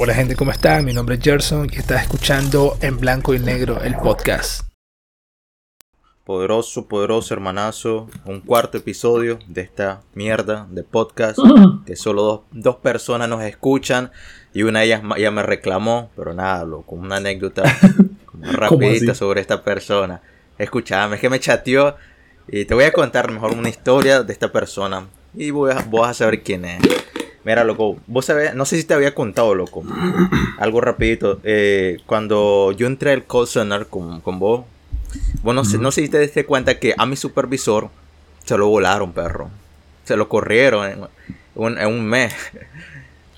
Hola gente, ¿cómo están? Mi nombre es Gerson y estás escuchando En Blanco y Negro, el podcast. Poderoso, poderoso hermanazo, un cuarto episodio de esta mierda de podcast que solo dos, dos personas nos escuchan y una de ellas ya me reclamó, pero nada, loco, una anécdota rapidita sobre esta persona. Escuchame, es que me chateó y te voy a contar mejor una historia de esta persona y voy a, vos vas a saber quién es. Mira, loco, vos sabés, no sé si te había contado, loco, algo rapidito. eh, cuando yo entré al call center con, con vos, vos no, sé, no sé si te diste cuenta que a mi supervisor se lo volaron, perro. Se lo corrieron en un, en un mes.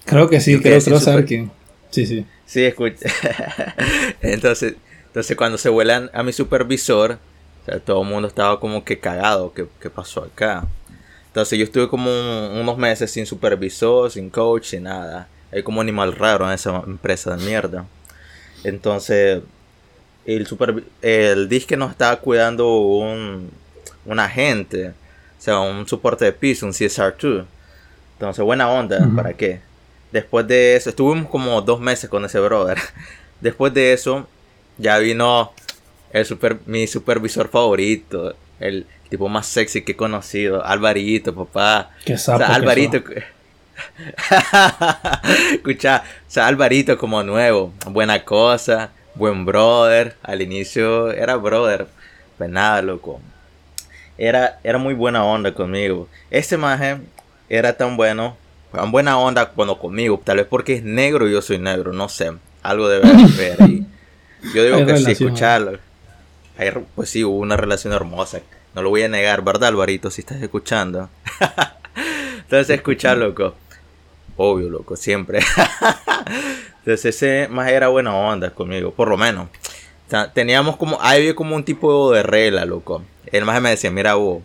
Creo que sí, creo, creo saber quién. Sí, sí. Sí, escucha. entonces, entonces cuando se vuelan a mi supervisor, o sea, todo el mundo estaba como que cagado. ¿Qué, qué pasó acá? Entonces yo estuve como un- unos meses sin supervisor, sin coach, sin nada. Hay como animal raro en esa empresa de mierda. Entonces, el, disque nos estaba cuidando un, un agente, o sea, un soporte de piso, un CSR2. Entonces, buena onda. ¿para qué? Después de eso, estuvimos como dos meses con ese brother. Después de eso, ya vino el super, mi supervisor favorito, el tipo más sexy que he conocido, Alvarito, papá. Qué O sapo. sea, que Alvarito. sos. Escucha, o sea, Alvarito como nuevo, buena cosa, buen brother. Al inicio era brother, pues nada, loco. Era, era muy buena onda conmigo. Ese maje era tan bueno, tan buena onda cuando conmigo, tal vez porque es negro y yo soy negro, no sé, algo debe haber ahí. Yo digo Hay que sí, relación, escucharlo. Pues sí, hubo una relación hermosa. No lo voy a negar, ¿verdad, Alvarito? Si estás escuchando. Entonces, escuchar, loco. Obvio, loco, siempre. Entonces, ese más era buena onda conmigo, por lo menos. Teníamos como, ahí había como un tipo de regla, loco. El más me decía, mira vos,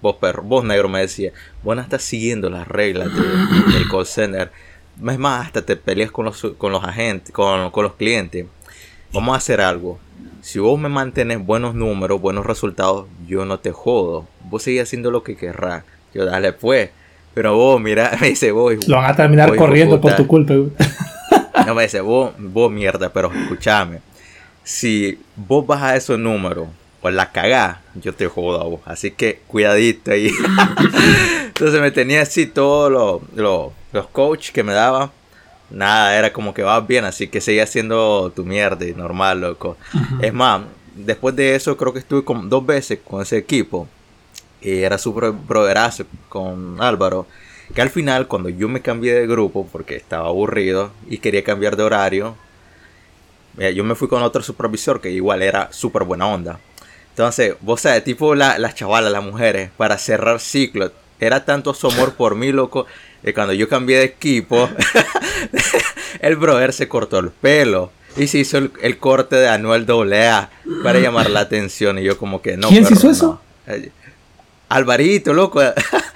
vos perro, vos negro, me decía, vos no estás siguiendo las reglas de- del call center. Es más, hasta te peleas con los, con los agentes, con, con los clientes. Vamos a hacer algo. Si vos me mantenés buenos números, buenos resultados, yo no te jodo. Vos seguís haciendo lo que querrás. Yo dale pues. Pero vos, mira, me dice vos. Lo van a terminar vos, corriendo por tu culpa. No me dice, vos, vos mierda, pero escúchame. Si vos bajas esos números o la cagás, yo te jodo a vos. Así que cuidadito ahí. Entonces me tenía así todos los, los, los coaches que me daban. Nada, era como que vas bien, así que seguía haciendo tu mierda y normal, loco. Es más, después de eso creo que estuve como dos veces con ese equipo. Y era súper broderazo con Álvaro. Que al final, cuando yo me cambié de grupo, porque estaba aburrido y quería cambiar de horario, eh, yo me fui con otro supervisor que igual era súper buena onda. Entonces, vos sabes, tipo la- las chavalas, las mujeres, para cerrar ciclo, era tanto su amor por mí, loco, que cuando yo cambié de equipo, el brother se cortó el pelo y se hizo el, el corte de Anuel AA para llamar la atención. Y yo, como que no. ¿Quién se hizo eso? no. Eh, Alvarito, loco.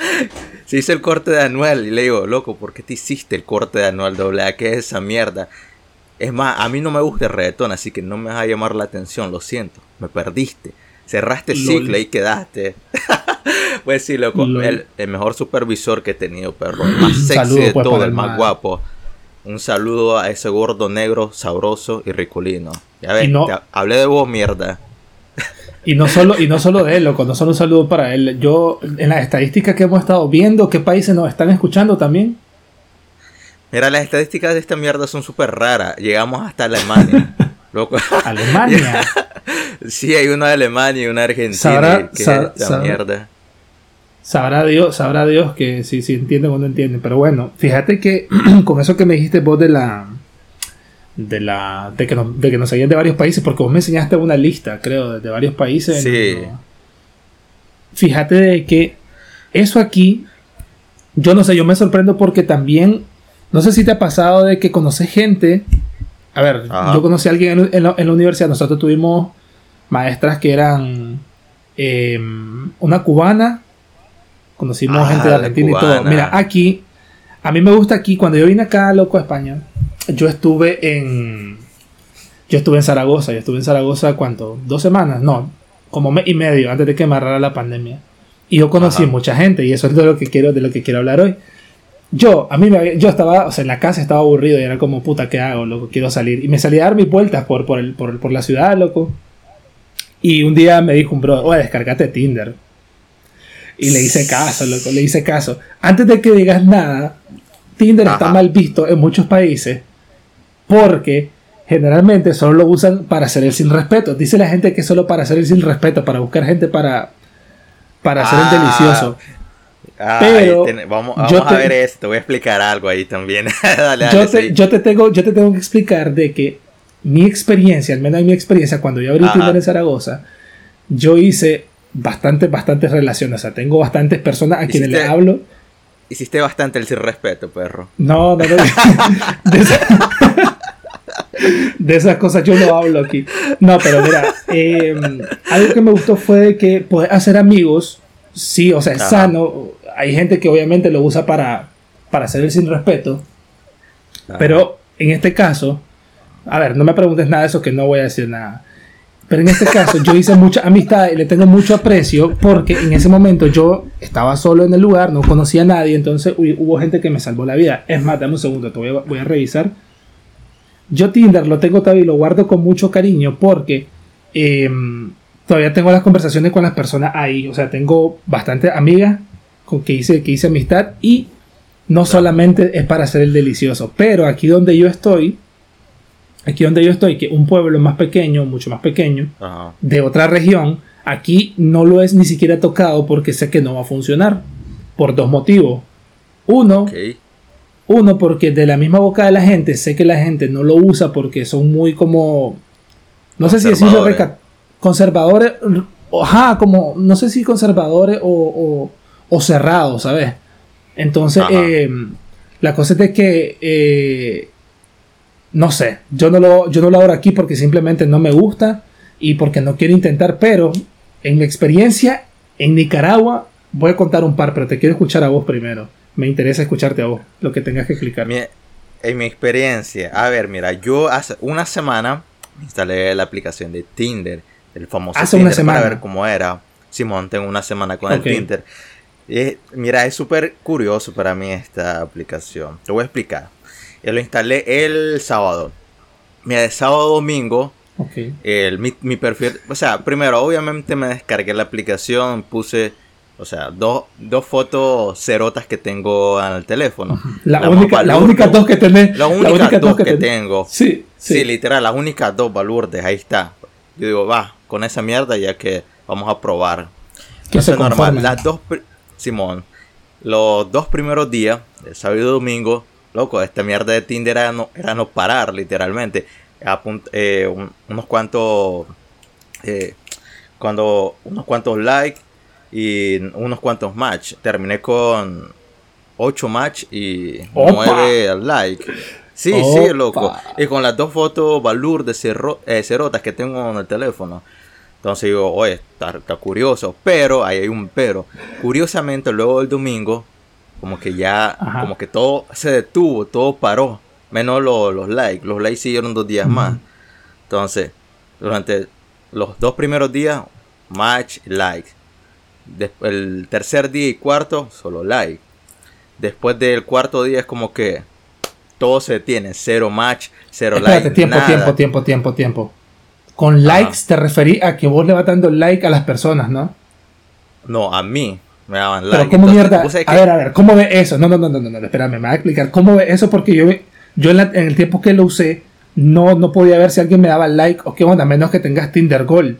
se hizo el corte de Anuel. Y le digo, loco, ¿por qué te hiciste el corte de Anuel AA? ¿Qué es esa mierda? Es más, a mí no me gusta el reggaetón, así que no me vas a llamar la atención, lo siento. Me perdiste. Cerraste el ciclo y quedaste. pues sí, loco. El, el mejor supervisor que he tenido, perro. El más sexy saludo, de pues, todo, el más guapo. Un saludo a ese gordo negro, sabroso y ricolino. Ya ves, Y no- te hablé de vos, mierda. Y no solo, y no solo de él, loco, no solo un saludo para él. Yo, en las estadísticas que hemos estado viendo, ¿qué países nos están escuchando también? Mira, las estadísticas de esta mierda son súper raras. Llegamos hasta Alemania. Loco. Alemania. sí, hay una de Alemania y una de Argentina. Sabrá- que es mierda. Sabrá Dios, sabrá Dios que si, si entienden o no entienden. Pero bueno, fíjate que con eso que me dijiste vos de la. De la. De que, nos, de que nos seguían de varios países, porque vos me enseñaste una lista, creo, de, de varios países. Sí. ¿no? Fíjate de que eso aquí. Yo no sé, yo me sorprendo porque también. No sé si te ha pasado de que conoces gente. A ver, Ajá. yo conocí a alguien en, en la, en la universidad. Nosotros tuvimos maestras que eran. em, una cubana. Conocimos Ah, gente de Argentina y todo. Mira, aquí. A mí me gusta aquí. Cuando yo vine acá, loco, a España. Yo estuve en. Yo estuve en Zaragoza. Yo estuve en Zaragoza, ¿cuánto? ¿Dos semanas? No, como mes y medio antes de que me agarrara la pandemia. Y yo conocí Ajá. mucha gente. Y eso es de lo que quiero, de lo que quiero hablar hoy. yo, a mí me, yo estaba, o sea, en la casa estaba aburrido y era como, puta, ¿qué hago, loco? Quiero salir. Y me salí a dar mis vueltas por, por, el, por, por la ciudad, loco. Y un día me dijo un bro, oye, descargate Tinder. Y le hice caso, loco, le hice caso. Antes de que digas nada, Tinder está mal visto en muchos países porque generalmente solo lo usan para hacer el sin respeto. Dice la gente que es solo para hacer el sin respeto, para buscar gente para, para hacer el ah. delicioso. Pero vamos, a ver esto, voy a explicar algo ahí también. yo, te, yo, te, tengo, yo te tengo que explicar de que mi experiencia, al menos en mi experiencia, cuando yo abrí Tinder en Zaragoza, yo hice bastantes, bastantes relaciones. O sea, tengo bastantes personas a quienes le hablo. Hiciste bastante el sin respeto, perro. No, no, no. de, esas cosas yo no hablo aquí. No, pero mira, em, algo que me gustó fue que puedes hacer amigos. Sí, o sea, es sano hay gente que obviamente lo usa para, para hacer el sin respeto. Pero en este caso, a ver, no me preguntes nada de eso que no voy a decir nada. Pero en este caso yo hice mucha amistad y le tengo mucho aprecio porque en ese momento yo estaba solo en el lugar, no conocía a nadie, entonces hubo gente que me salvó la vida. Es más, dame un segundo, te voy a, revisar. Yo Tinder lo tengo todavía y lo guardo con mucho cariño porque em, todavía tengo las conversaciones con las personas ahí. O sea, tengo bastante amigas con que hice, que hice amistad y no solamente es para hacer el delicioso, pero aquí donde yo estoy, aquí donde yo estoy, que un pueblo más pequeño, mucho más pequeño, de otra región, aquí no lo es ni siquiera tocado porque sé que no va a funcionar, por dos motivos. Uno, uno porque de la misma boca de la gente sé que la gente no lo usa porque son muy como, no sé si decirlo, conservadores, ajá, como, no sé si conservadores o o cerrado, ¿sabes? Entonces, eh, la cosa es de que, eh, no sé, yo no, lo, yo no lo hago aquí porque simplemente no me gusta y porque no quiero intentar, pero en mi experiencia en Nicaragua, voy a contar un par, pero te quiero escuchar a vos primero. Me interesa escucharte a vos, lo que tengas que explicar. en mi experiencia, a ver, mira, yo hace una semana instalé la aplicación de Tinder, el famoso hace una semana. para ver cómo era. Simón, tengo una semana con el Tinder mira, es súper curioso para mí esta aplicación. Te voy a explicar. Yo lo instalé el sábado. Mira, de sábado a domingo. El, mi, perfil. O sea, primero, obviamente me descargué la aplicación. Puse. O sea, dos, dos fotos cerotas que tengo en el teléfono. La, única, la única dos que tenés. La única, dos que, tengo. Sí, sí, literal, las únicas dos balurdes. Ahí está. Yo digo, va, con esa mierda ya que vamos a probar. Que se normal. Las dos, Simón, los dos primeros días, el sábado y domingo, loco, esta mierda de Tinder era no, era no parar, literalmente. Eh, unos cuantos. Eh, cuando unos cuantos likes y unos cuantos match. Terminé con 8 match y 9 likes. Sí, sí, loco. Y con las dos fotos balur de eh, cerotas que tengo en el teléfono. Entonces digo, oye, está, curioso. Pero, ahí hay un pero. Curiosamente, luego del domingo, como que ya, como que todo se detuvo, todo paró. Menos los likes. Los likes siguieron dos días más. Entonces, durante los dos primeros días, match, likes. Después, el tercer día y cuarto, solo like. Después del cuarto día es como que todo se detiene. Cero match, cero like. Tiempo, tiempo, tiempo, tiempo, tiempo. Con likes te referí a que vos le vas dando like a las personas, ¿no? No, a mí me daban like. Pero ¿cómo mierda? A ver, a ver, ¿cómo ve eso? No, no, no, no, no, no, espérame, me va a explicar. ¿Cómo ve eso? Porque yo, yo en, el tiempo que lo usé, no, no podía ver si alguien me daba like o qué onda, a menos que tengas Tinder Gold.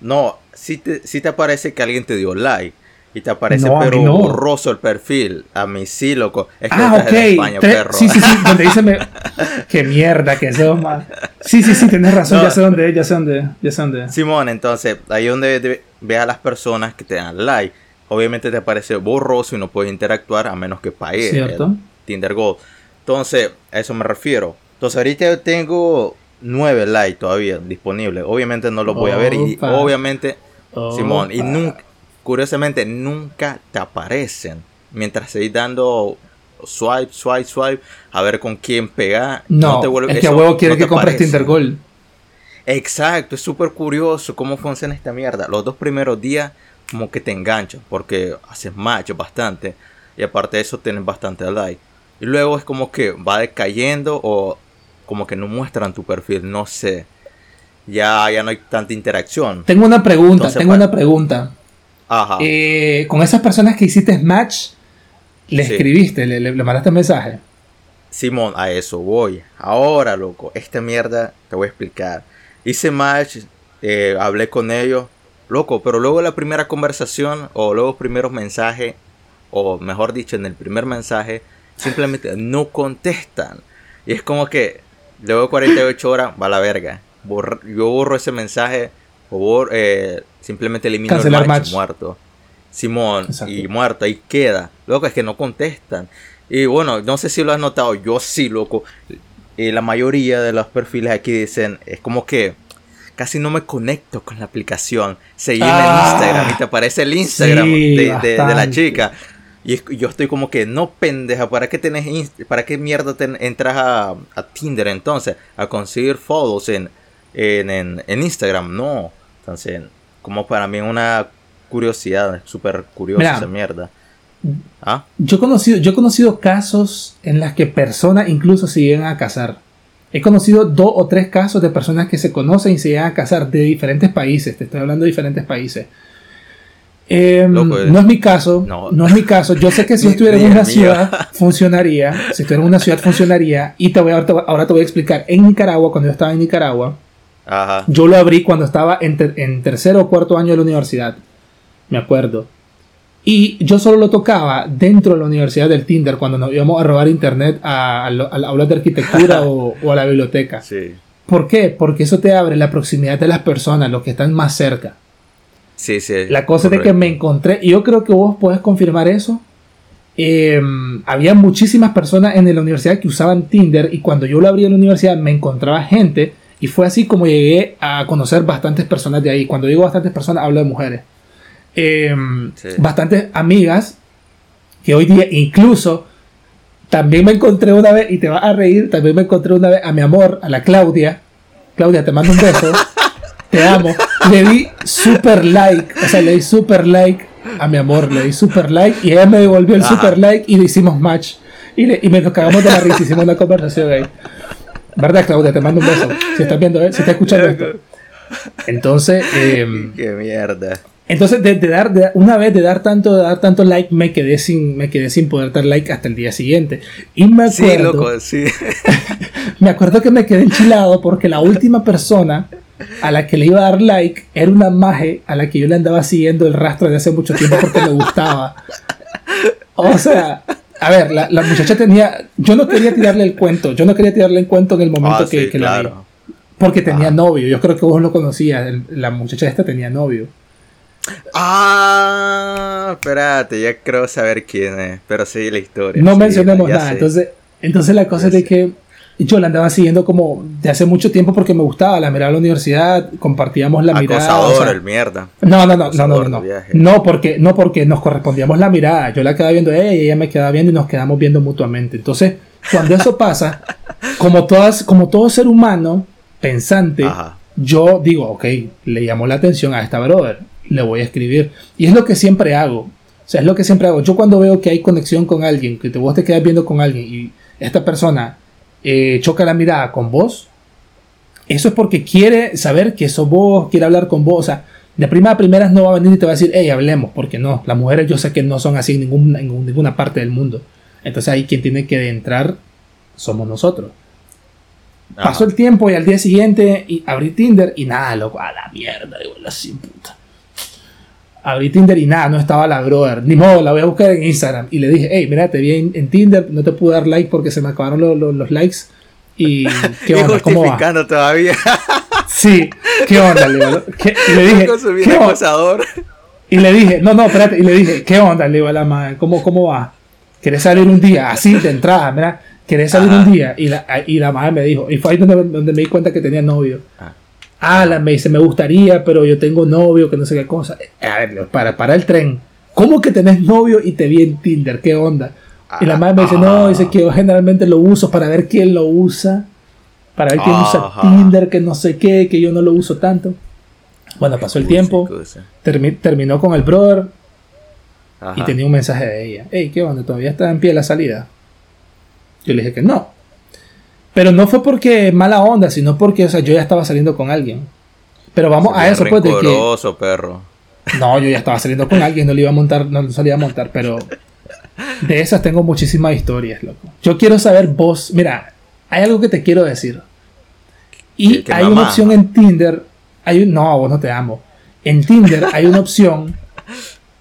No, si te, si te aparece que alguien te dio like. Y te aparece pero borroso el perfil. A mí sí, loco. Es que ah, ok. España, perro. Sí, sí, sí. Donde dice me... Qué mierda que eso mal. Sí, sí, sí, tienes razón. Ya sé dónde ya sé dónde ya sé dónde Simón, entonces, ahí donde ve a las personas que te dan like. Obviamente te aparece borroso y no puedes interactuar a menos que pagues ¿Cierto? Tinder Gold. Entonces, a eso me refiero. Entonces, ahorita yo tengo nueve likes todavía disponibles. Obviamente no los voy a ver y obviamente, Simón, y nunca curiosamente nunca te aparecen. Mientras seguís dando swipe, swipe, swipe, a ver con quién pegar. No, te vuelve, es que a huevo quiere que compres Tinder Gold. Exacto, es súper curioso cómo funciona esta mierda. Los dos primeros días como que te enganchan porque haces macho bastante. y aparte de eso tienen bastante like. Y luego es como que va decayendo o como que no muestran tu perfil, no sé. Ya, ya no hay tanta interacción. Tengo una pregunta, tengo una pregunta. Ajá. Eh, con esas personas que hiciste match, le escribiste, le, le, mandaste un mensaje. Simón, a eso voy. Ahora, loco, esta mierda te voy a explicar. Hice match, eh, hablé con ellos, loco, pero luego la primera conversación o luego los primeros mensajes, o mejor dicho, en el primer mensaje, simplemente no contestan. Y es como que luego de 48 horas va la verga. yo borro ese mensaje o eh, simplemente elimino el match, muerto. Simón, y muerto, ahí queda. Loco, es que no contestan. Y bueno, no sé si lo has notado, yo sí, loco. La mayoría de los perfiles aquí dicen, es como que casi no me conecto con la aplicación. En ah. Instagram y te aparece el Instagram de, la chica. Y yo estoy como que, no pendeja, ¿para qué tenés para qué mierda entras a, Tinder entonces? A conseguir fotos en, en, Instagram. No. Entonces, como para mí una curiosidad, súper curiosa esa mierda. ¿Ah? Yo, he conocido, yo he conocido casos en las que personas incluso se llegan a casar. He conocido dos o tres casos de personas que se conocen y se llegan a casar de diferentes países. Te estoy hablando de diferentes países. Em, no es mi caso. No. es mi caso. Yo sé que si estuviera en una ciudad funcionaría. Si estuviera en una ciudad funcionaría. Y te voy a, ahora te voy a explicar. En Nicaragua, cuando yo estaba en Nicaragua, yo lo abrí cuando estaba en, en tercero o cuarto año de la universidad. Me acuerdo. Y yo solo lo tocaba dentro de la universidad del Tinder cuando nos íbamos a robar internet a, a, de arquitectura o, a la biblioteca. Sí. ¿Por qué? Porque eso te abre la proximidad de las personas, los que están más cerca. Sí, sí. La cosa es de que me encontré, y yo creo que vos podés confirmar eso. Em, había muchísimas personas en la universidad que usaban Tinder y cuando yo lo abrí en la universidad me encontraba gente y fue así como llegué a conocer bastantes personas de ahí. Cuando digo bastantes personas hablo de mujeres. Em, bastantes amigas que hoy día incluso también me encontré una vez, y te vas a reír, también me encontré una vez a mi amor, a la Claudia. Claudia, te mando un beso. te amo. Le di super like, o sea, le di super like a mi amor, le di super like y ella me devolvió el super like y le hicimos match. Y, le, y me nos cagamos de la risa, hicimos una conversación ahí. ¿Verdad, Claudia? Te mando un beso. Si estás viendo, ¿eh? si estás escuchando esto. Entonces, eh, qué mierda. Entonces, de, dar, de, una vez de dar tanto, de dar tanto like, me quedé sin, me quedé sin poder dar like hasta el día siguiente. Y me acuerdo. Sí, loco, sí. me acuerdo que me quedé enchilado porque la última persona a la que le iba a dar like era una maje a la que yo le andaba siguiendo el rastro de hace mucho tiempo porque me gustaba. O sea, a ver, la, la, muchacha tenía. Yo no quería tirarle el cuento. Yo no quería tirarle el cuento en el momento ah, que, la vi. Porque tenía ah. novio. Yo creo que vos lo conocías. La muchacha esta tenía novio. Ah, espérate, ya creo saber quién es, pero sí la historia. No mencionemos nada, entonces, entonces la cosa es de que yo la andaba siguiendo como de hace mucho tiempo porque me gustaba, la miraba a la universidad, compartíamos la mirada. O el mierda. No, no, no, no, no, no, no, porque, no porque nos correspondíamos la mirada, yo la quedaba viendo ella y ella me quedaba viendo y nos quedamos viendo mutuamente. Entonces, cuando eso pasa, como, todas, como todo ser humano pensante, yo digo, ok, le llamó la atención a esta brother le voy a escribir. Y es lo que siempre hago. O sea, es lo que siempre hago. Yo cuando veo que hay conexión con alguien, que te, vos te quedas viendo con alguien y esta persona eh, choca la mirada con vos, eso es porque quiere saber que sos vos, quiere hablar con vos. O sea, de primera a primeras no va a venir y te va a decir, hey, hablemos, porque no. Las mujeres yo sé que no son así en, en ninguna parte del mundo. Entonces ahí quien tiene que entrar somos nosotros. Pasó el tiempo y al día siguiente y abrí Tinder y nada, loco, a la mierda, digo, la sin puta abrí Tinder y nada, no estaba la brother. Ni modo, la voy a buscar en Instagram. Y le dije, hey, mira, te vi en, Tinder, no te pude dar like porque se me acabaron los, likes. Y qué onda, ¿cómo va? todavía. sí, ¿qué onda? Le, y le dije, ¿qué Y le dije, no, no, espérate. Y le dije, ¿qué onda? Le digo a la madre, ¿cómo, cómo va? ¿Querés salir un día? Así, de entrada, mira. ¿Querés salir un día? Y la, y la madre me dijo, y fue ahí donde, donde me di cuenta que tenía novio. Ah. Alan me dice, me gustaría, pero yo tengo novio, que no sé qué cosa. A ver, para, para el tren. ¿Cómo que tenés novio y te vi en Tinder? ¿Qué onda? Y la madre me dice, no, dice que yo generalmente lo uso para ver quién lo usa. Para ver quién usa Tinder, que no sé qué, que yo no lo uso tanto. Bueno, pasó el tiempo. terminó con el brother. y tenía un mensaje de ella. Hey, ¿qué onda? ¿Todavía está en pie la salida? Yo le dije que no. Pero no fue porque mala onda, sino porque, o sea, yo ya estaba saliendo con alguien. Pero vamos a eso, pues, de que... perro. No, yo ya estaba saliendo con alguien, no le iba a montar, no salía a montar, pero de esas tengo muchísimas historias, loco. Yo quiero saber vos, mira, hay algo que te quiero decir. Y hay una opción en Tinder, hay un, no, vos no te amo. En Tinder hay una opción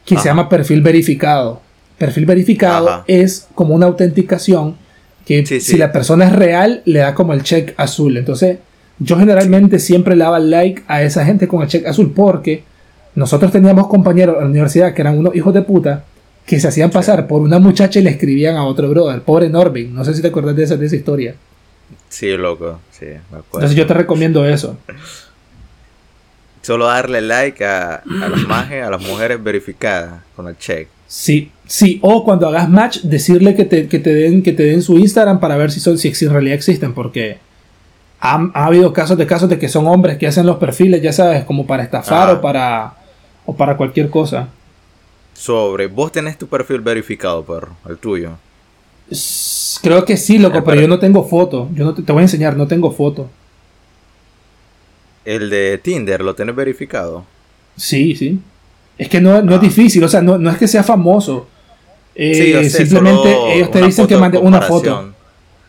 que se llama perfil verificado. Perfil verificado es como una autenticación que si la persona es real le da como el check azul. Entonces, yo generalmente siempre le daba like a esa gente con el check azul porque nosotros teníamos compañeros en la universidad que eran unos hijos de puta que se hacían pasar por una muchacha y le escribían a otro brother, pobre Norbin. No sé si te acuerdas de esa, de esa historia. Sí, loco, sí, me acuerdo. Entonces yo te recomiendo eso. Solo darle like a, a las majes, a las mujeres verificadas con el check. Sí, sí, o cuando hagas match, decirle que te, que te, den, que te den su Instagram para ver si, son, si en realidad existen, porque ha, ha, habido casos de casos de que son hombres que hacen los perfiles, ya sabes, como para estafar o para o para cualquier cosa. Sobre, vos tenés tu perfil verificado, perro, el tuyo. Creo que sí, loco, pero yo no tengo foto. Yo no te, voy a enseñar, no tengo foto. El de Tinder, ¿lo tenés verificado? Sí, sí. Es que no, no es ah. difícil, o sea, no, no, es que sea famoso. Eh, simplemente ellos te dicen que mande una foto.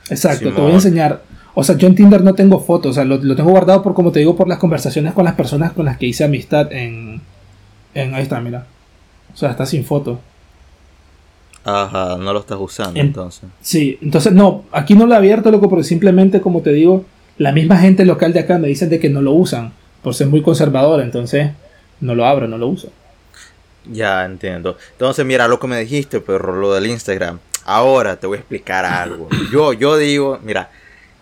Exacto, te voy a enseñar. O sea, yo en Tinder no tengo fotos, o sea, lo, lo, tengo guardado por, como te digo, por las conversaciones con las personas con las que hice amistad en, ahí está, mira. O sea, está sin foto. Ajá, no lo estás usando entonces. Sí, entonces no, aquí no lo he abierto, loco, porque simplemente, como te digo, la misma gente local de acá me dicen de que no lo usan por ser muy conservador, entonces no lo abro, no lo uso. Ya entiendo. Entonces, mira lo que me dijiste, pero lo del Instagram. Ahora te voy a explicar algo. Yo, yo digo, mira,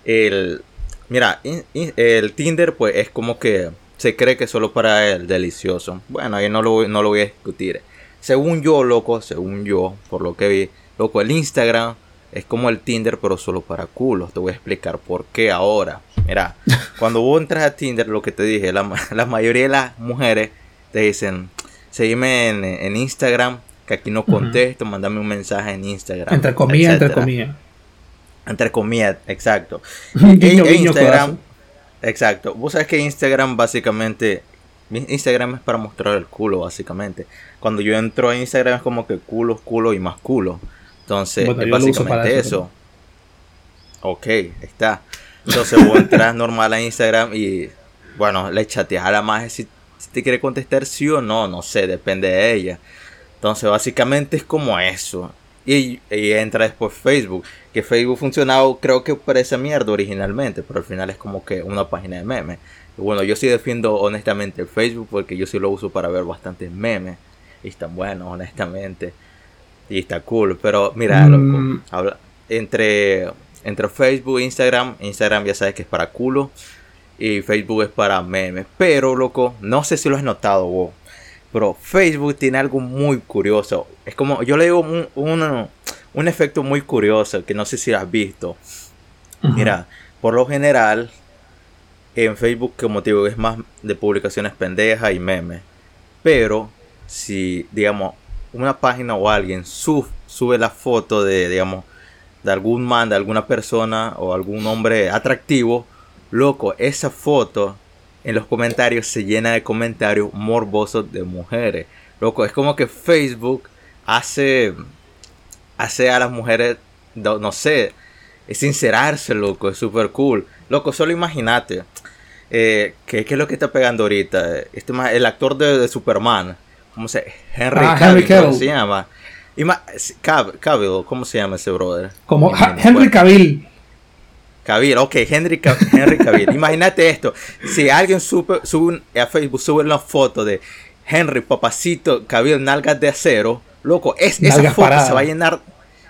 el, mira, el Tinder, pues es como que se cree que solo para él delicioso. Bueno, ahí no lo, no lo voy a discutir. Según yo, loco, según yo, por lo que vi, loco, el Instagram es como el Tinder, pero solo para culos. Te voy a explicar por qué ahora. Mira, cuando vos entras a Tinder, lo que te dije, la, mayoría de las mujeres te dicen, seguime en, Instagram, que aquí no contesto, mandame un mensaje en Instagram. Entre comillas, entre comillas. Entre comillas, exacto. Instagram, Exacto. Vos sabés que Instagram básicamente... Instagram es para mostrar el culo, básicamente. Cuando yo entro a Instagram es como que culo, culo y más culo. Entonces, es básicamente eso. Ok, está. Entonces vos entras normal a Instagram y, bueno, le chateas a la magia si, te quiere contestar sí o no, no sé, depende de ella. Entonces, básicamente es como eso. Y, entra después Facebook. Que Facebook funcionaba creo que para esa mierda originalmente. Pero al final es como que una página de memes. Y bueno, yo sí defiendo honestamente Facebook porque yo sí lo uso para ver bastantes memes. Y están buenos, honestamente. Y está cool. Pero mira, mm. habla, entre, entre Facebook e Instagram, Instagram ya sabes que es para culo. Y Facebook es para memes. Pero, loco, no sé si lo has notado vos. Pero Facebook tiene algo muy curioso. Es como, yo le digo un, un, efecto muy curioso que no sé si lo has visto. Mira, por lo general, en Facebook, como te digo, es más de publicaciones pendejas y memes. Pero, si, digamos, una página o alguien sube la foto de, digamos, de algún man, de alguna persona o algún hombre atractivo, loco, esa foto en los comentarios se llena de comentarios morbosos de mujeres. Loco, es como que Facebook hace, hace a las mujeres, no, sé, es sincerarse, loco, es súper cool. Loco, solo imagínate. Eh, ¿qué, es lo que está pegando ahorita? Este el actor de, Superman. ¿Cómo se Henry, ah, Cavill, ¿cómo se llama? Cavill, ¿cómo se llama ese brother? Como Henry Cavill. Cavill, ok, Henry, Henry Cavill. Imagínate esto. Si alguien sube, sube a Facebook, sube una foto de Henry Papacito Cavill Nalgas de Acero, loco, es, esa foto se va a llenar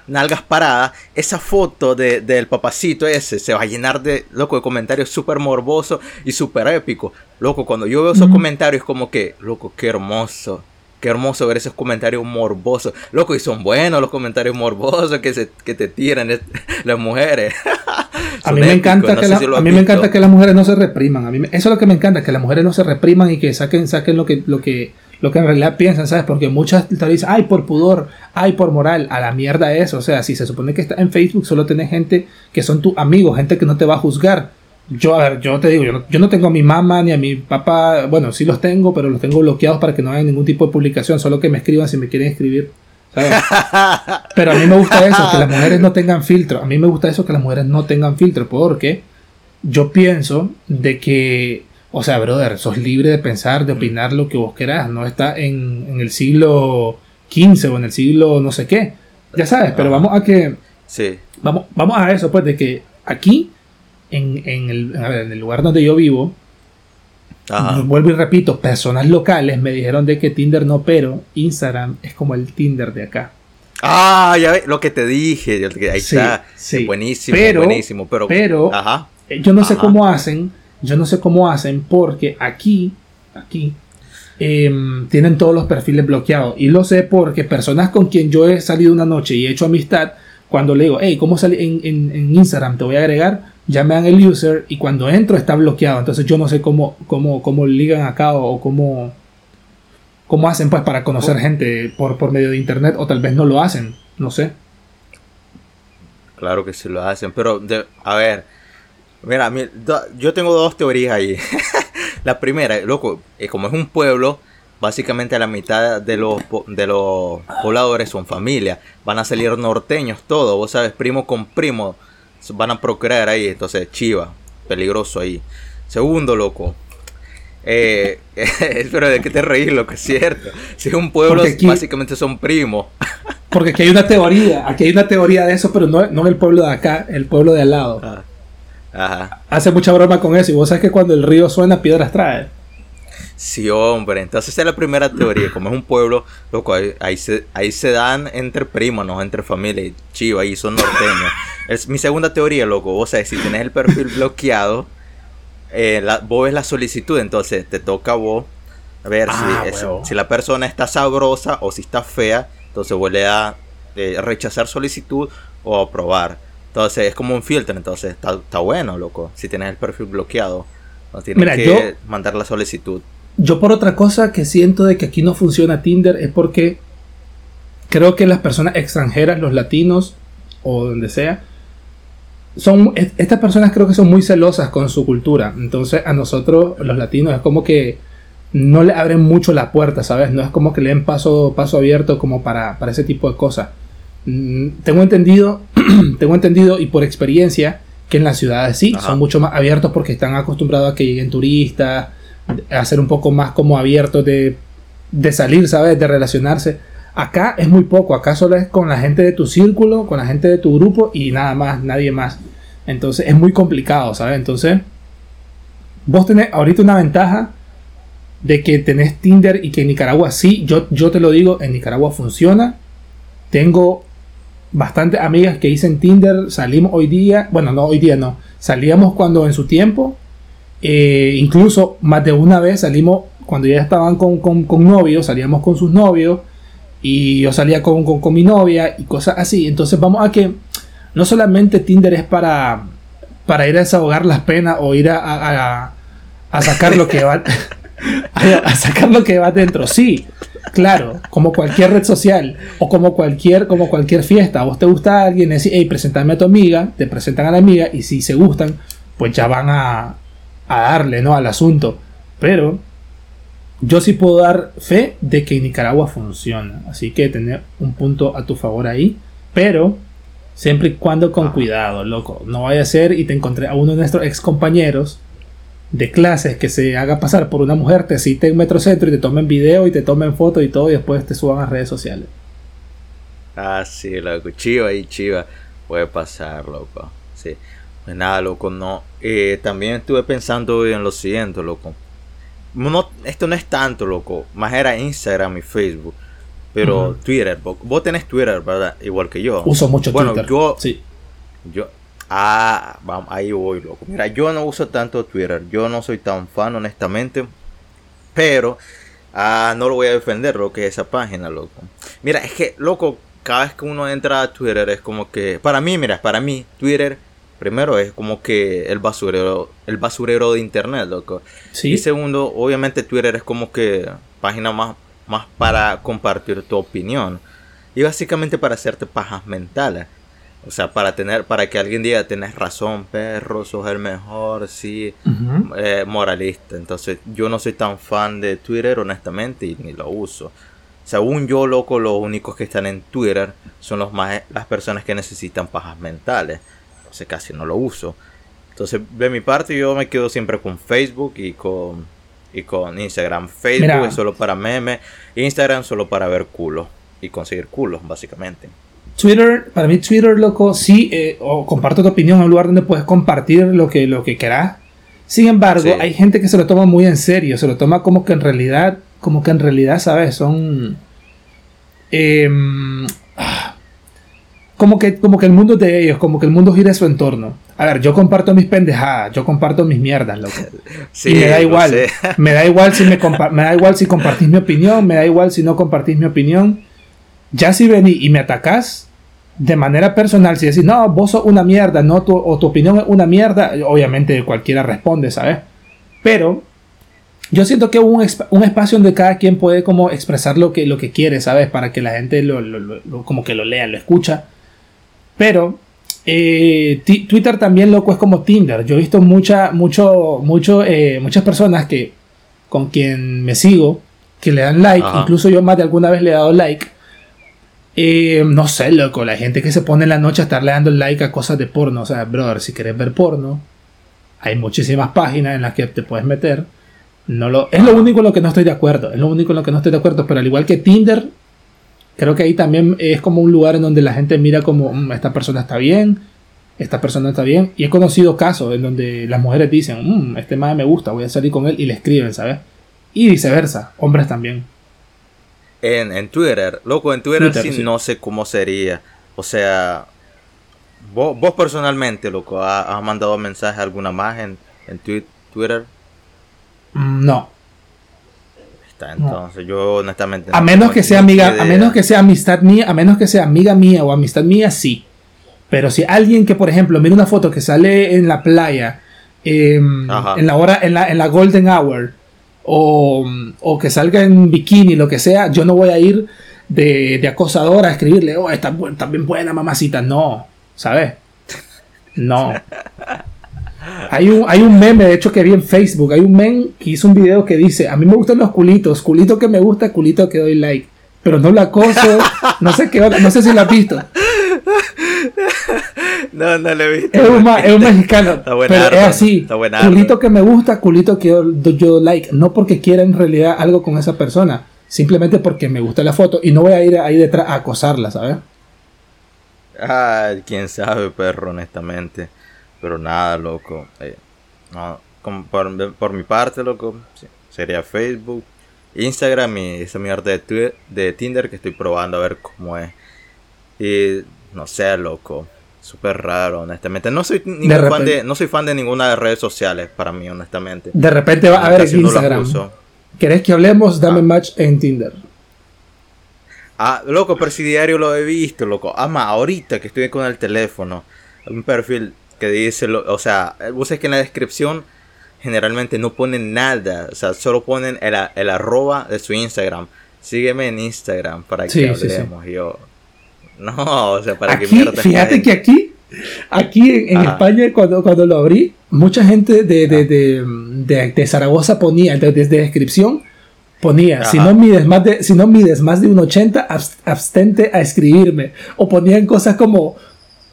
nalgas paradas, esa foto de, del papacito ese se va a llenar de, loco, de comentarios súper morbosos y súper épicos. Loco, cuando yo veo esos comentarios como que, loco, qué hermoso. Qué hermoso ver esos comentarios morbosos. Loco, y son buenos los comentarios morbosos que, se, que te tiran las mujeres. a mí, me encanta que a mí me encanta que las mujeres no se repriman. A mí eso es lo que me encanta, que las mujeres no se repriman y que saquen, saquen lo que, lo que, lo que en realidad piensan, ¿sabes? Porque muchas te dicen, ay, por pudor, ay, por moral, a la mierda eso. O sea, si se supone que está en Facebook, solo tenés gente que son tus amigos, gente que no te va a juzgar. Yo, a ver, yo te digo, yo no, yo no tengo a mi mamá ni a mi papá, bueno, sí los tengo, pero los tengo bloqueados para que no hagan ningún tipo de publicación, solo que me escriban si me quieren escribir. Pero a mí me gusta eso, que las mujeres no tengan filtro. A mí me gusta eso, que las mujeres no tengan filtro, porque yo pienso de que o sea, brother, sos libre de pensar, de opinar lo que vos querás. No está en, el siglo XV o en el siglo no sé qué. Ya sabes, pero vamos a que. Sí. Vamos, vamos a eso, pues, de que aquí, en, el, en el lugar donde yo vivo, vuelvo y repito, personas locales me dijeron de que Tinder no, pero Instagram es como el Tinder de acá. Ah, ya ves, lo que te dije. Ahí está. Sí. Buenísimo, pero, buenísimo. Pero, pero yo no sé cómo hacen yo no sé cómo hacen porque aquí, aquí, em, tienen todos los perfiles bloqueados. Y lo sé porque personas con quien yo he salido una noche y he hecho amistad, cuando le digo, hey, ¿cómo salí en, en, Instagram? Te voy a agregar, ya me dan el user y cuando entro está bloqueado. Entonces yo no sé cómo, cómo, cómo ligan acá o cómo, cómo hacen pues para conocer oh. gente por, por medio de internet o tal vez no lo hacen, no sé. Claro que sí lo hacen, pero a ver, Mira, yo tengo dos teorías ahí. la primera, loco, eh, como es un pueblo, básicamente la mitad de los, de los pobladores son familia. Van a salir norteños todos, vos sabes, primo con primo. Van a procrear ahí, entonces chiva, peligroso ahí. Segundo, loco. Eh, pero de qué te reís, loco, es cierto. Si es un pueblo, básicamente son primos. porque aquí hay una teoría, aquí hay una teoría de eso, pero no, no el pueblo de acá, el pueblo de al lado. Ah. Hace mucha broma con eso. Y vos sabes que cuando el río suena, piedras trae. Sí, hombre. Entonces esa es la primera teoría. Como es un pueblo, loco, ahí, se, ahí se dan entre primos, no entre familia. Chivo, ahí son norteños. es mi segunda teoría, loco. Vos sabes, si tenés el perfil bloqueado, eh, vos ves la solicitud. Entonces te toca a vos ver si, ah, si, la persona está sabrosa o si está fea. Entonces vos le das eh, rechazar solicitud o aprobar. Entonces es como un filtro, entonces está, bueno, loco. Si tienes el perfil bloqueado, no tienes que mandar la solicitud. Yo por otra cosa que siento de que aquí no funciona Tinder es porque creo que las personas extranjeras, los latinos o donde sea, son estas personas creo que son muy celosas con su cultura. Entonces a nosotros los latinos es como que no le abren mucho la puerta, ¿sabes? No es como que le den paso, paso abierto como para, para ese tipo de cosas. Mm, tengo entendido, tengo entendido y por experiencia que en las ciudades sí, son mucho más abiertos porque están acostumbrados a que lleguen turistas, a ser un poco más como abiertos de, de salir, ¿sabes? De relacionarse. Acá es muy poco, acá solo es con la gente de tu círculo, con la gente de tu grupo y nada más, nadie más. Entonces es muy complicado, ¿sabes? Entonces, vos tenés ahorita una ventaja de que tenés Tinder y que en Nicaragua sí, yo, yo te lo digo, en Nicaragua funciona. Tengo bastante amigas que hice en Tinder, salimos hoy día, bueno, no hoy día no, salíamos cuando en su tiempo, eh, incluso más de una vez salimos cuando ya estaban con, con, novios, salíamos con sus novios y yo salía con, con, mi novia y cosas así. Entonces vamos a que no solamente Tinder es para, para ir a desahogar las penas o ir a, a, a sacar lo que va a, sacar lo que va dentro, sí, Claro, como cualquier red social o como cualquier, como cualquier fiesta. A vos te gusta alguien, decís, hey, presentame a tu amiga, te presentan a la amiga y si se gustan, pues ya van a, a darle, ¿no? Al asunto. Pero yo sí puedo dar fe de que Nicaragua funciona. Así que tener un punto a tu favor ahí. Pero siempre y cuando con cuidado, loco. No vaya a ser y te encontré a uno de nuestros ex compañeros de clases que se haga pasar por una mujer, te cite en Metrocentro y te tomen video y te tomen fotos y todo y después te suban a redes sociales. Ah, sí, loco, chiva y chiva. Puede pasar, loco. Sí. Nada, loco, no. Eh, también estuve pensando en lo siguiente, loco. No, esto no es tanto, loco. Más era Instagram y Facebook. Pero Twitter, vos, tenés Twitter, ¿verdad? Igual que yo. Uso mucho bueno, Twitter. Yo, sí. Yo, Ah, vamos, ahí voy, loco. Mira, yo no uso tanto Twitter. Yo no soy tan fan, honestamente. Pero, ah, no lo voy a defender, lo que es esa página, loco. Mira, es que, loco, cada vez que uno entra a Twitter es como que. Para mí, mira, para mí, Twitter. Primero es como que el basurero, el basurero de internet, loco. ¿Sí? Y segundo, obviamente Twitter es como que página más más para compartir tu opinión. Y básicamente para hacerte pajas mentales. O sea, para tener, para que alguien diga, tenés razón, perro, sos el mejor, sí, eh, moralista. Entonces, yo no soy tan fan de Twitter, honestamente, y ni lo uso. Según yo, loco, los únicos que están en Twitter son los más, las personas que necesitan pajas mentales. Entonces, casi no lo uso. Entonces, de mi parte, yo me quedo siempre con Facebook y con, y con Instagram. Facebook es solo para memes, Instagram solo para ver culos y conseguir culos, básicamente. Twitter, para mí Twitter, loco, sí, eh, o comparto tu opinión en un lugar donde puedes compartir lo que, lo que quieras. Sin embargo, hay gente que se lo toma muy en serio, se lo toma como que en realidad, como que en realidad, ¿sabes? Son... Em, como que, como que el mundo es de ellos, como que el mundo gira a su entorno. A ver, yo comparto mis pendejadas, yo comparto mis mierdas, loco. y me da igual. Me da igual si me, me da igual si compartís mi opinión, me da igual si no compartís mi opinión. Ya si vení y me atacás, de manera personal, si decís, no, vos sos una mierda, no, tu, o tu opinión es una mierda, obviamente cualquiera responde, ¿sabes? Pero yo siento que un, un espacio donde cada quien puede como expresar lo que, lo que quiere, ¿sabes? Para que la gente lo, como que lo lea, lo escucha. Pero eh, Twitter también, loco, es como Tinder. Yo he visto mucha, mucho, mucho, eh, muchas personas que con quien me sigo, que le dan like, incluso yo más de alguna vez le he dado like eh, no sé, loco, la gente que se pone en la noche a estarle dando like a cosas de porno. O sea, brother, si quieres ver porno, hay muchísimas páginas en las que te puedes meter. No lo, es lo único en lo que no estoy de acuerdo. Es lo único en lo que no estoy de acuerdo. Pero al igual que Tinder, creo que ahí también es como un lugar en donde la gente mira como mm, esta persona está bien, esta persona está bien. Y he conocido casos en donde las mujeres dicen, mm, este madre me gusta, voy a salir con él y le escriben, ¿sabes? Y viceversa, hombres también. En, Twitter, loco, en Twitter, sí, no sé cómo sería. O sea, vos, personalmente, loco, ¿has, mandado mensaje alguna más en, en Twitter? Mm, no. Entonces yo honestamente a menos que sea amiga a menos que sea amistad mía a menos que sea amiga mía o amistad mía sí pero si alguien que por ejemplo mira una foto que sale en la playa em, en la hora en la, en la golden hour o, que salga en bikini, lo que sea, yo no voy a ir de, de acosadora a escribirle, oh, está, está bien buena mamacita. No, ¿sabes? No. Hay un, hay un meme, de hecho, que vi en Facebook. Hay un meme que hizo un video que dice: A mí me gustan los culitos. Culito que me gusta, culito que doy like. Pero no la acoso. No sé qué No sé si la has visto. No, no lo he visto. Es un, es un mexicano. Está pero es así. Está culito que me gusta, culito que yo, like. No porque quiera en realidad algo con esa persona. Simplemente porque me gusta la foto. Y no voy a ir ahí detrás a acosarla, ¿sabes? Ah, quién sabe, perro, honestamente. Pero nada, loco. Eh, no, por, mi parte, loco, sería Facebook, Instagram y esa mierda de, de Tinder que estoy probando a ver cómo es. Y no sé, loco. Súper raro, honestamente. No soy, fan de, no soy fan de ninguna de las redes sociales, para mí, honestamente. De repente va a ver Instagram. ¿Querés que hablemos? Dame ah. match en Tinder. Ah, loco, pero si diario lo he visto, loco. Ama, ahorita que estoy con el teléfono, un perfil que dice, o sea, vos es que en la descripción generalmente no ponen nada, o sea, solo ponen el, el arroba de su Instagram. Sígueme en Instagram para que hablemos. Yo, no, o sea, para que mierda. Fíjate que aquí, aquí en, España, cuando, cuando lo abrí, mucha gente de, de, de, de Zaragoza ponía, desde descripción, ponía, si no, mides más de, si no mides más de un 80, abstente a escribirme. O ponían cosas como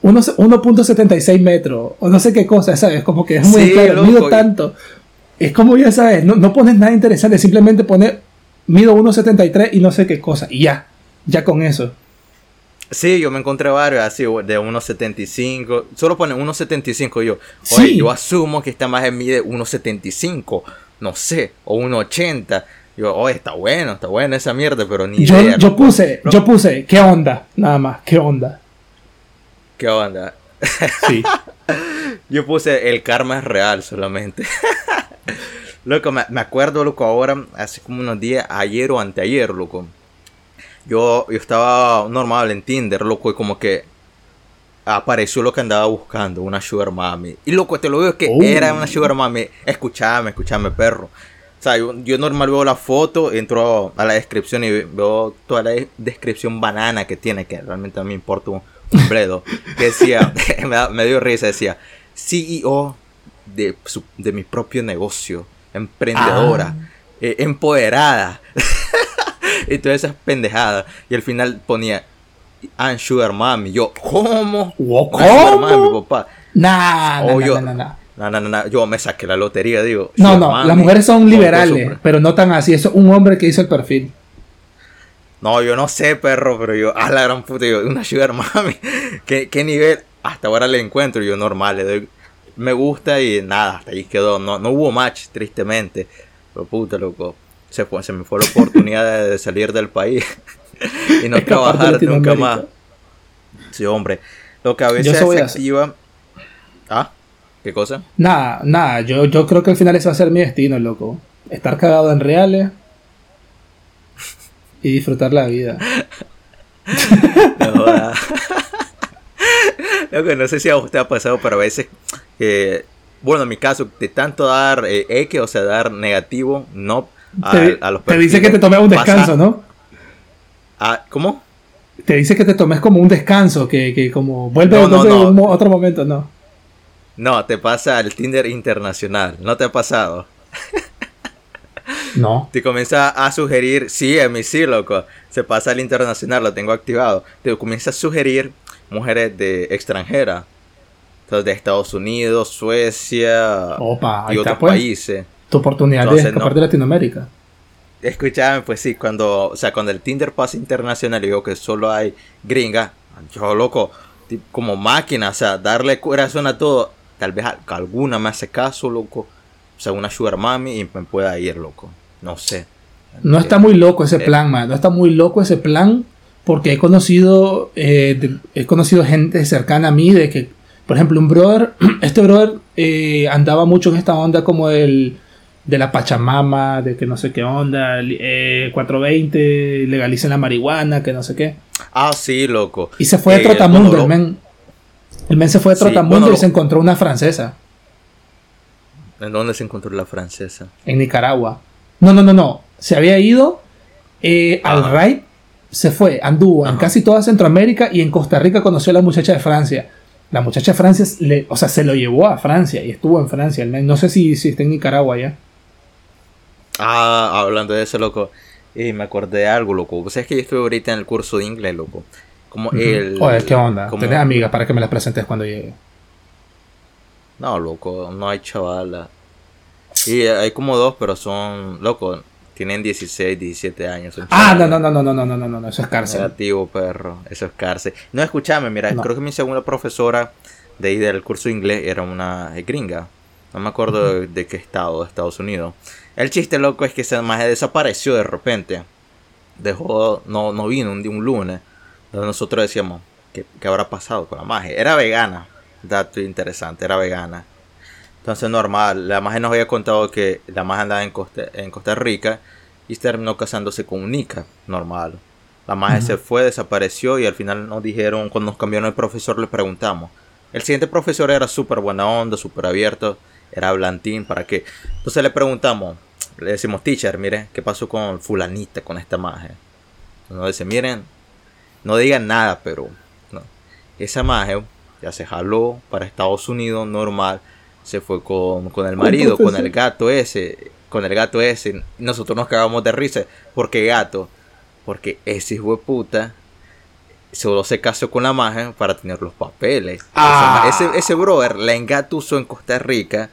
1.76 metros, o no sé qué cosa, ¿sabes? Como que es muy claro, mido tanto. Es como ya sabes, no, no pones nada interesante, simplemente pones, mido 1.73 y no sé qué cosa, y ya, ya con eso. Sí, yo me encontré varios así de 1.75. Solo pone 1.75 yo. Oye, yo asumo que esta más mide 1.75. No sé. O 1.80. Yo, oye, está bueno, está buena esa mierda, pero ni yo, idea. Yo puse, yo puse, ¿qué onda? Nada más, ¿qué onda? ¿Qué onda? Sí. yo puse, el karma es real solamente. loco, me, me acuerdo, loco, ahora, hace como unos días, ayer o anteayer, loco yo, yo estaba normal en Tinder, loco, y como que apareció lo que andaba buscando, una sugar mami. Y loco, te lo veo que era una sugar mami. Escuchame, escuchame, perro. sea, yo, yo normal veo la foto, entro a la descripción y veo toda la descripción banana que tiene, que realmente a mí me importa un, bledo. Que decía, me, dio risa, decía, CEO de, de mi propio negocio, emprendedora, ah. eh, empoderada. y todas esas pendejadas. Y al final ponía, I'm Sugar Mami. Yo, ¿cómo? ¿Cómo? Sugar Mami, papá. Nah, oh, nah, nah, nah, no, no, no, yo me saqué la lotería, digo. No, no, las mujeres son liberales, pero no tan así. Eso es un hombre que hizo el perfil. No, yo no sé, perro, pero yo, a la gran puta, yo, una sugar mami. ¿Qué, ¿Qué, nivel? Hasta ahora le encuentro, yo normal, le doy, me gusta y nada, hasta ahí quedó. No, no hubo match, tristemente. Pero puta, loco, se, fue, se me fue la oportunidad de, salir del país y no trabajar nunca más. Sí, hombre. Lo que a veces se activa. ¿Ah? ¿Qué cosa? Nada, nada, yo, yo creo que al final ese va a ser mi destino, loco. Estar cagado en reales y disfrutar la vida. no, no sé si a usted ha pasado, pero a veces, eh, bueno, en mi caso, de tanto dar eh, X, o sea, dar negativo, no a, te, a los Te dice que te tomes un descanso, ¿no? Ah, ¿Cómo? Te dice que te tomes como un descanso, que, que como vuelve a otro momento, no. No, te pasa el Tinder internacional. ¿No te ha pasado? No. Te comienza a sugerir, sí, a mí sí, loco. Se pasa al internacional, lo tengo activado. Te comienza a sugerir mujeres de extranjera. Entonces, de Estados Unidos, Suecia y otros pues. países. Tu oportunidad de escapar de Latinoamérica. Escúchame, pues sí, cuando, o sea, cuando el Tinder pasa internacional y veo que solo hay gringa, yo loco, como máquina, o sea, darle corazón a todo tal vez alguna me hace caso, loco. Sea, una sugar mami y me pueda ir, loco. No sé. No está muy loco ese eh, plan, man. No está muy loco ese plan porque he conocido, eh, he conocido gente cercana a mí de que, por ejemplo, un brother, este brother eh, andaba mucho en esta onda como el de la Pachamama, de que no sé qué onda, 420, legalicen la marihuana, que no sé qué. Ah, sí, loco. Y se fue de Trotamundo, el men. El men se fue a Trotamundo y se encontró una francesa. ¿En dónde se encontró la francesa? En Nicaragua. No, no, no, no. Se había ido eh, al RAI, se fue, anduvo en casi toda Centroamérica y en Costa Rica conoció a la muchacha de Francia. La muchacha de Francia, le, o sea, se lo llevó a Francia y estuvo en Francia. No sé si, si está en Nicaragua ya. Ah, hablando de eso, loco. Y me acordé de algo, loco. O sea, es que yo estoy ahorita en el curso de inglés, loco. Como el. Oye, ¿qué onda? Como... ¿Tenés amigas para que me las presentes cuando llegue? No, loco, no hay chavala. Y hay como dos, pero son. Loco, tienen 16, 17 años. ah, no, no, no, no, no, no, no, no, no, eso es cárcel. Negativo, perro, eso es cárcel. No, escúchame, mira, creo que mi segunda profesora de ahí del curso de inglés era una gringa. No me acuerdo de, qué estado, de Estados Unidos. El chiste loco es que ese maje desapareció de repente. Dejó, no, no vino un, un lunes nosotros decíamos, ¿qué, habrá pasado con la magia? Era vegana, dato interesante, era vegana. Entonces normal, la magia nos había contado que la magia andaba en Costa, en Costa Rica y terminó casándose con un Nica, normal. La magia se fue, desapareció y al final nos dijeron, cuando nos cambiaron el profesor, le preguntamos. El siguiente profesor era súper buena onda, súper abierto, era blantín, ¿para qué? Entonces le preguntamos, le decimos, teacher, mire, ¿qué pasó con fulanita, con esta magia? Nos dice, miren, no digan nada, pero no. esa magia ya se jaló para Estados Unidos normal. Se fue con, el marido, con el gato ese. Con el gato ese. Nosotros nos cagamos de risa. porque gato? Porque ese hijo de puta solo se casó con la magia para tener los papeles. Ah. Ese, ese brother la engatusó en Costa Rica.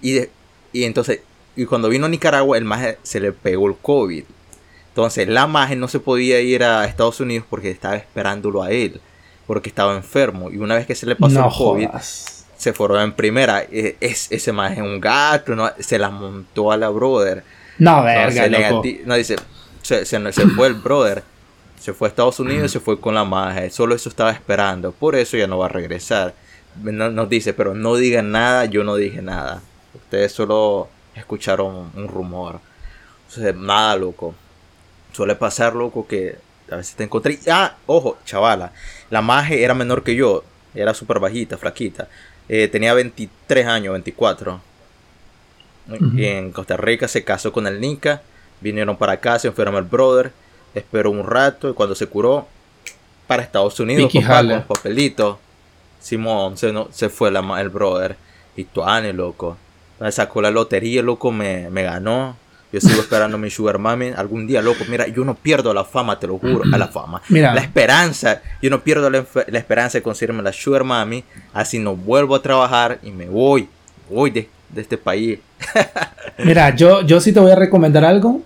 Y, y entonces, y cuando vino a Nicaragua, el magia se le pegó el COVID. Entonces la magia no se podía ir a Estados Unidos porque estaba esperándolo a él, porque estaba enfermo. Y una vez que se le pasó el COVID, se formó en primera. E, es, ese maje es un gato, ¿no? se la montó a la brother. No, verga, no, dice, se, fue el brother. Se fue a Estados Unidos y se fue con la magia. Solo eso estaba esperando. Por eso ya no va a regresar. Nos dice, pero no digan nada, yo no dije nada. Ustedes solo escucharon un rumor. Nada, loco. Suele pasar, loco, que a veces te encontré. Ah, ojo, chavala. La maje era menor que yo. Era súper bajita, flaquita. Eh, tenía 23 años, 24. en Costa Rica, se casó con el Nica, vinieron para acá, se enfermó el brother, esperó un rato y cuando se curó, para Estados Unidos, papá, con papelitos. Simón se, no, se fue la, el brother. Y Tuane, loco. Me sacó la lotería, loco, me, me ganó. Yo sigo esperando mi Sugar Mami. Algún día, loco, mira, yo no pierdo la fama, te lo juro. A la fama. Mira. La esperanza. Yo no pierdo la, la, esperanza de conseguirme la Sugar Mami. Así no vuelvo a trabajar y me voy. Voy de, de este país. mira, yo, yo sí te voy a recomendar algo.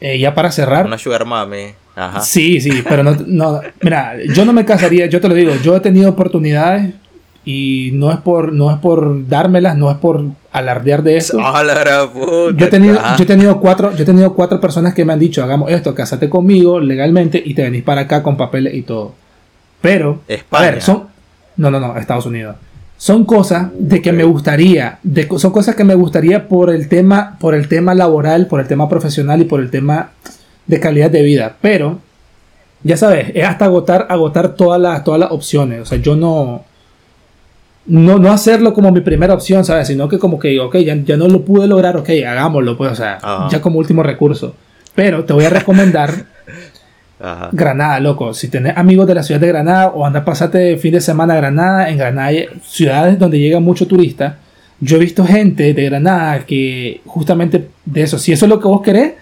Eh, ya para cerrar. Una Sugar Mami. Ajá. Sí, sí, pero no, no. Mira, yo no me casaría, yo te lo digo. Yo he tenido oportunidades y no es por no es por dármelas no es por alardear de eso. Yo he tenido yo he tenido cuatro yo he tenido cuatro personas que me han dicho hagamos esto cásate conmigo legalmente y te venís para acá con papeles y todo. Pero a ver son no no no Estados Unidos. Son cosas de que me gustaría de, son cosas que me gustaría por el tema por el tema laboral por el tema profesional y por el tema de calidad de vida. Pero ya sabes es hasta agotar agotar todas las todas las opciones. O sea yo no no, no hacerlo como mi primera opción, ¿sabes? Sino que como que, ok, ya, ya no lo pude lograr, ok, hagámoslo, pues, o sea, ya como último recurso. Pero te voy a recomendar Granada, loco. Si tenés amigos de la ciudad de Granada o anda pasarte fin de semana a Granada, en Granada hay ciudades donde llega mucho turista. Yo he visto gente de Granada que justamente de eso, si eso es lo que vos querés,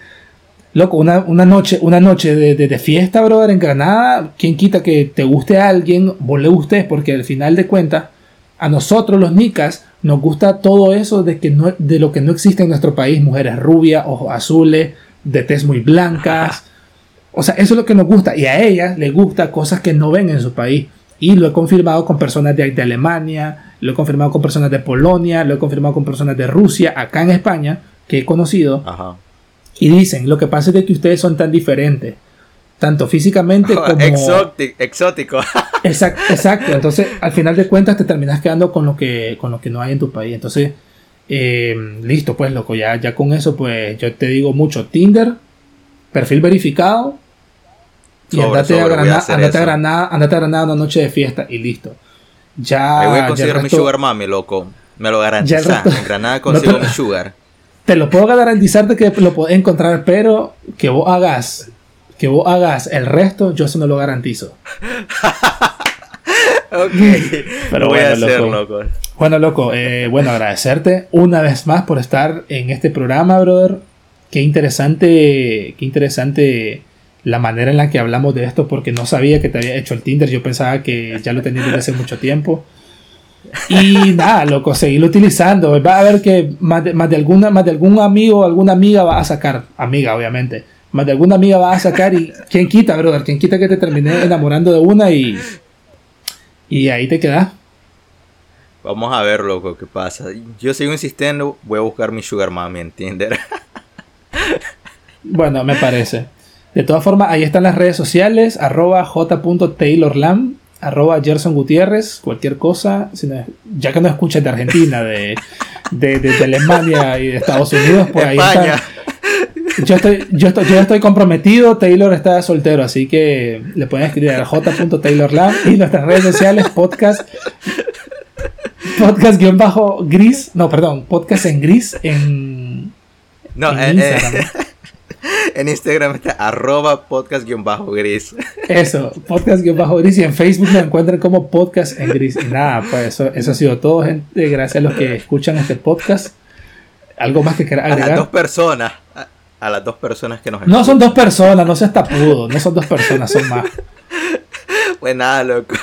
loco, una, una noche, una noche de, de, fiesta, brother, en Granada, quien quita que te guste a alguien, vos le gustes, porque al final de cuentas, a nosotros los nicas nos gusta todo eso de, que no, de lo que no existe en nuestro país, mujeres rubias, ojos azules, de tez muy blancas. O sea, eso es lo que nos gusta y a ellas les gusta cosas que no ven en su país. Y lo he confirmado con personas de, de Alemania, lo he confirmado con personas de Polonia, lo he confirmado con personas de Rusia, acá en España, que he conocido. Y dicen, lo que pasa es que ustedes son tan diferentes tanto físicamente como... exótico. exacto, exacto. Entonces, al final de cuentas, te terminas quedando con lo que, con lo que no hay en tu país. Entonces, eh, listo, pues, loco, ya, ya con eso, pues, yo te digo mucho, Tinder, perfil verificado, y andate, a Granada, andate, a Granada, andate a Granada una noche de fiesta y listo. Ya. Me voy a conseguir mi sugar mami, loco. Me lo garantiza. En Granada consigo mi sugar. Te lo puedo garantizar de que lo puedes encontrar, pero que vos hagas que vos hagas el resto, yo eso no lo garantizo. ok. Pero voy bueno, a hacer, loco. Bueno, loco, eh, bueno, agradecerte una vez más por estar en este programa, brother. Qué interesante, qué interesante la manera en la que hablamos de esto, porque no sabía que te había hecho el Tinder. Yo pensaba que ya lo tenías desde hace mucho tiempo. Y nada, loco, seguirlo utilizando. Va a ver que más de, más de, alguna, más de algún amigo o alguna amiga va a sacar, amiga, obviamente, más de alguna amiga va a sacar y quién quita, brother, quién quita que te terminé enamorando de una y y ahí te quedas. Vamos a ver, loco, qué pasa. Yo sigo insistiendo, voy a buscar mi sugar mami en Tinder. bueno, me parece. De todas formas, ahí están las redes sociales, arroba j.taylorlam, arroba Gerson Gutiérrez, cualquier cosa, ya que no escuchas de Argentina, de, de, Alemania y de Estados Unidos, pues ahí está yo estoy, yo estoy, yo estoy comprometido, Taylor está soltero, así que le pueden escribir a j.taylorlam y nuestras redes sociales, podcast, podcast-gris, no, perdón, podcast en gris en, no, en eh, Instagram. Eh, en Instagram está arroba podcast-gris. Eso, podcast-gris y en Facebook me encuentran como podcast en gris. Y nada, pues eso, eso ha sido todo, gente. Gracias a los que escuchan este podcast. ¿Algo más que quieras agregar? A las dos personas a las dos personas que nos No son dos personas, no seas tapudo, no son dos personas, son más. Pues nada, loco.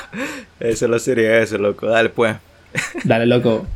Eso lo sería eso, loco. Dale, pues. Dale, loco.